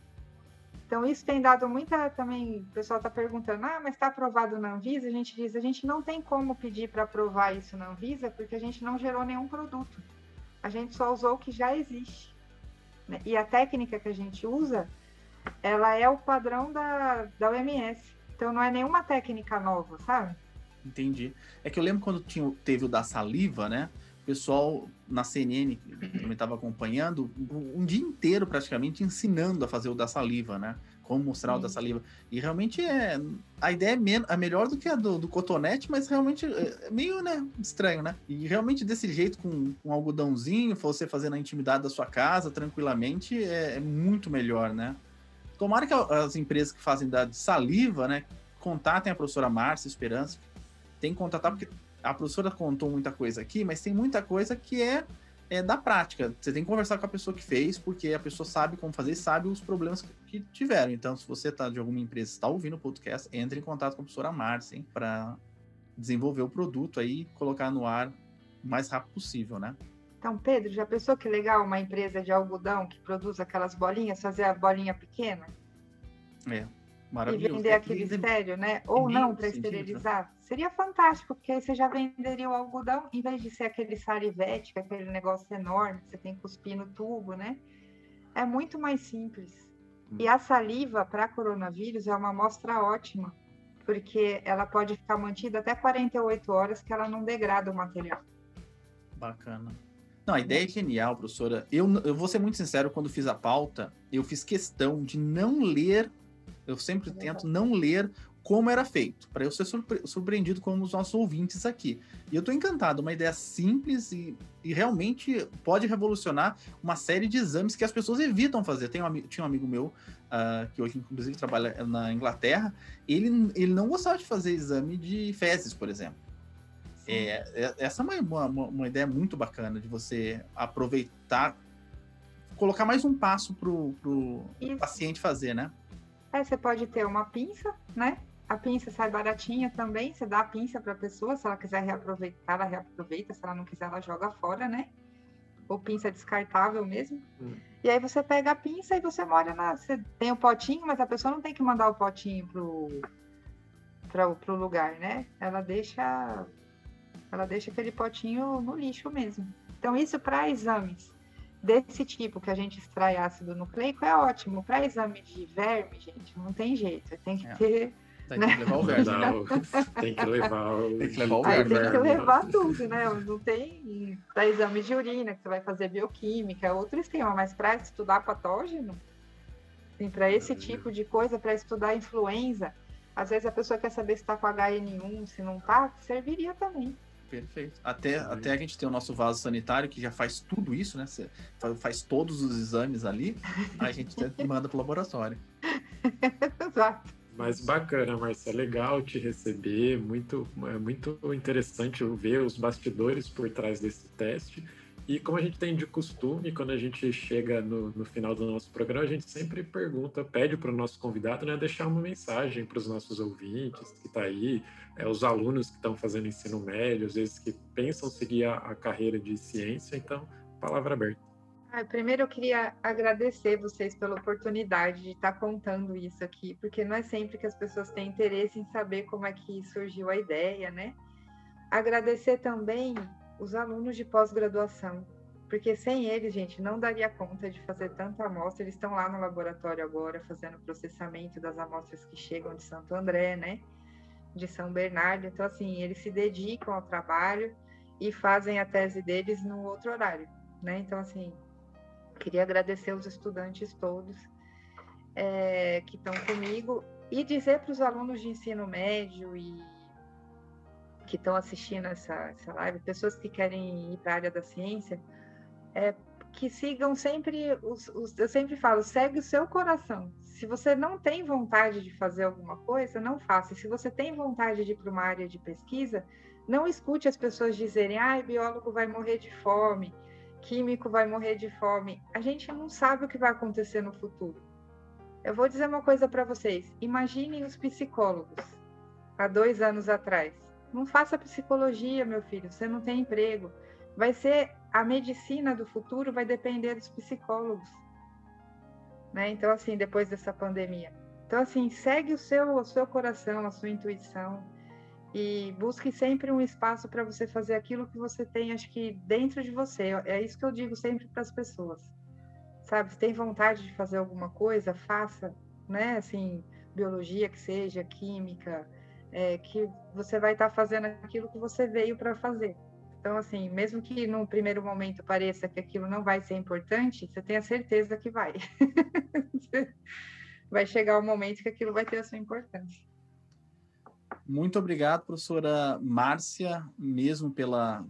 Então, isso tem dado muita também. O pessoal está perguntando, ah, mas está aprovado na Anvisa? A gente diz, a gente não tem como pedir para aprovar isso na Anvisa, porque a gente não gerou nenhum produto. A gente só usou o que já existe. Né? E a técnica que a gente usa, ela é o padrão da, da OMS. Então, não é nenhuma técnica nova, sabe? Entendi. É que eu lembro quando tinha, teve o da saliva, né? O pessoal na CNN, que também estava acompanhando, um dia inteiro praticamente ensinando a fazer o da saliva, né? Como mostrar o da saliva. E realmente é. A ideia é, men é melhor do que a do, do cotonete, mas realmente é, é meio né, estranho, né? E realmente desse jeito, com um algodãozinho, você fazer na intimidade da sua casa, tranquilamente, é, é muito melhor, né? Tomara que as empresas que fazem da saliva, né, contatem a professora Márcia Esperança, tem que contatar, porque a professora contou muita coisa aqui, mas tem muita coisa que é, é da prática. Você tem que conversar com a pessoa que fez, porque a pessoa sabe como fazer e sabe os problemas que, tiveram. Então, se você está de alguma empresa, está ouvindo o podcast, entre em contato com a professora Márcia, para desenvolver o produto aí, colocar no ar o mais rápido possível, né? Então, Pedro, já pensou que legal uma empresa de algodão que produz aquelas bolinhas, fazer a bolinha pequena? É. E vender aquele estéreo, né? Ou não para esterilizar. Seria fantástico, porque aí você já venderia o algodão, em vez de ser aquele sarivete, que é aquele negócio enorme, que você tem que cuspir no tubo, né? É muito mais simples. Hum. E a saliva para coronavírus é uma amostra ótima, porque ela pode ficar mantida até 48 horas que ela não degrada o material. Bacana. Não, a ideia é genial, professora. Eu, eu vou ser muito sincero, quando fiz a pauta, eu fiz questão de não ler eu sempre é tento não ler como era feito, para eu ser surpre surpreendido como os nossos ouvintes aqui. E eu estou encantado, uma ideia simples e, e, realmente pode revolucionar uma série de exames que as pessoas evitam fazer. Tem um, tinha um amigo meu, uh, que hoje inclusive trabalha na Inglaterra, ele, ele não gostava de fazer exame de fezes, por exemplo. É, é, essa é uma, uma, uma, ideia muito bacana de você aproveitar, colocar mais um passo para o paciente fazer, né? Aí você pode ter uma pinça, né? A pinça sai baratinha também, você dá a pinça para a pessoa, se ela quiser reaproveitar, ela reaproveita, se ela não quiser, ela joga fora, né? Ou pinça descartável mesmo. Hum. E aí você pega a pinça e você molha na. Você tem o potinho, mas a pessoa não tem que mandar o potinho pro, pro, pro lugar, né? Ela deixa. Ela deixa aquele potinho no lixo mesmo. Então, isso para exames desse tipo que a gente extrai ácido nucleico é ótimo. Para exame de verme, gente, não tem jeito. Tem que é. ter. Tem que levar o verme. tem que levar o, tem que levar o verme. Tem que levar tudo, né? Não tem. Para exame de urina, que você vai fazer bioquímica, é outro esquema, mas para estudar patógeno, assim, para esse tipo de coisa, para estudar influenza, às vezes a pessoa quer saber se está com HN1, se não está, serviria também. Perfeito. Até, até a gente tem o nosso vaso sanitário que já faz tudo isso, né? Você faz todos os exames ali, a gente manda pro laboratório. Exato. Mas bacana, Marcia, é legal te receber, muito, é muito interessante ver os bastidores por trás desse teste. E como a gente tem de costume, quando a gente chega no, no final do nosso programa, a gente sempre pergunta, pede para o nosso convidado né, deixar uma mensagem para os nossos ouvintes que está aí, é, os alunos que estão fazendo ensino médio, às vezes que pensam seguir a, a carreira de ciência. Então, palavra aberta. Ah, primeiro eu queria agradecer vocês pela oportunidade de estar tá contando isso aqui, porque não é sempre que as pessoas têm interesse em saber como é que surgiu a ideia, né? Agradecer também os alunos de pós-graduação, porque sem eles, gente, não daria conta de fazer tanta amostra. Eles estão lá no laboratório agora fazendo processamento das amostras que chegam de Santo André, né? De São Bernardo. Então, assim, eles se dedicam ao trabalho e fazem a tese deles no outro horário, né? Então, assim, queria agradecer os estudantes todos é, que estão comigo e dizer para os alunos de ensino médio e que estão assistindo essa, essa live, pessoas que querem ir para a área da ciência, é, que sigam sempre, os, os, eu sempre falo, segue o seu coração. Se você não tem vontade de fazer alguma coisa, não faça. Se você tem vontade de ir para uma área de pesquisa, não escute as pessoas dizerem, ah, biólogo vai morrer de fome, químico vai morrer de fome. A gente não sabe o que vai acontecer no futuro. Eu vou dizer uma coisa para vocês. Imaginem os psicólogos há dois anos atrás Não faça psicologia, meu filho, você não tem emprego. Vai ser a medicina do futuro vai depender dos psicólogos. Né? Então, assim, depois dessa pandemia. Então, assim, segue o seu, o seu coração, a sua intuição e busque sempre um espaço para você fazer aquilo que você tem, acho que dentro de você. É isso que eu digo sempre para as pessoas. Sabe, se tem vontade de fazer alguma coisa, faça, né? Assim, biologia que seja, química, é, que você vai estar tá fazendo aquilo que você veio para fazer. Então, assim, mesmo que no primeiro momento pareça que aquilo não vai ser importante, você tenha certeza que vai. vai chegar o momento que aquilo vai ter a sua importância. Muito obrigado, professora Márcia, mesmo pela.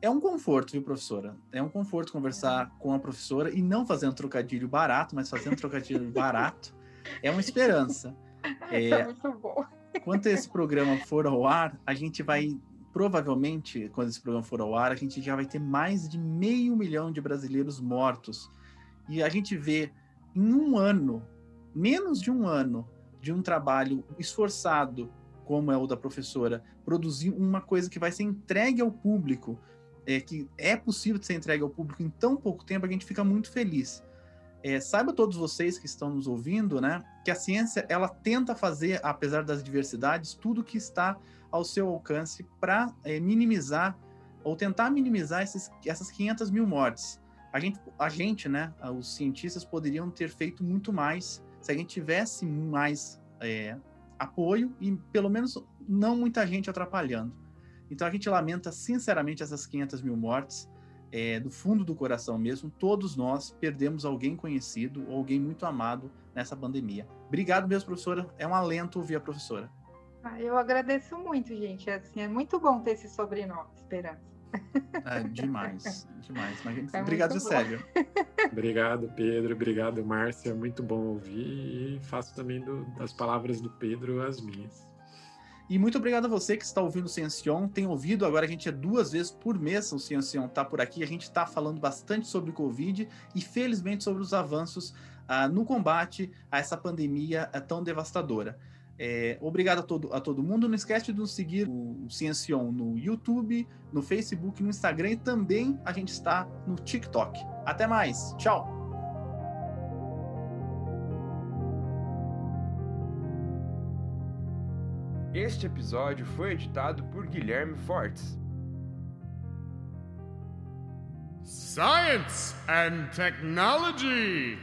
É um conforto, viu, professora? É um conforto conversar com a professora e não fazendo trocadilho barato, mas fazendo trocadilho barato. É uma esperança. É, é muito bom. Quando esse programa for ao ar, a gente vai provavelmente, quando esse programa for ao ar, a gente já vai ter mais de meio milhão de brasileiros mortos. E a gente vê em um ano, menos de um ano, de um trabalho esforçado, como é o da professora, produzir uma coisa que vai ser entregue ao público, é, que é possível de ser entregue ao público em tão pouco tempo, a gente fica muito feliz. É, saiba todos vocês que estão nos ouvindo, né, que a ciência ela tenta fazer, apesar das diversidades, tudo que está ao seu alcance para é, minimizar ou tentar minimizar esses, essas 500 mil mortes. A gente, a gente, né, os cientistas poderiam ter feito muito mais se a gente tivesse mais é, apoio e pelo menos não muita gente atrapalhando. Então a gente lamenta sinceramente essas 500 mil mortes, é, do fundo do coração mesmo. Todos nós perdemos alguém conhecido ou alguém muito amado nessa pandemia. Obrigado mesmo, professora. É um alento ouvir a professora. Ah, eu agradeço muito, gente. Assim, é muito bom ter esse sobrenome, Esperança. É, demais, demais. Mas, é obrigado, Célio. obrigado, Pedro. Obrigado, Márcia. Muito bom ouvir. E faço também do, das palavras do Pedro as minhas. E muito obrigado a você que está ouvindo o Ciencion. Tem ouvido, agora a gente é duas vezes por mês o Ciencion está por aqui. A gente está falando bastante sobre Covid e, felizmente, sobre os avanços ah, no combate a essa pandemia ah, tão devastadora. É, obrigado a todo, a todo mundo. Não esquece de nos seguir o Ciencion no YouTube, no Facebook, no Instagram e também a gente está no TikTok. Até mais. Tchau. Este episódio foi editado por Guilherme Fortes. Science and Technology.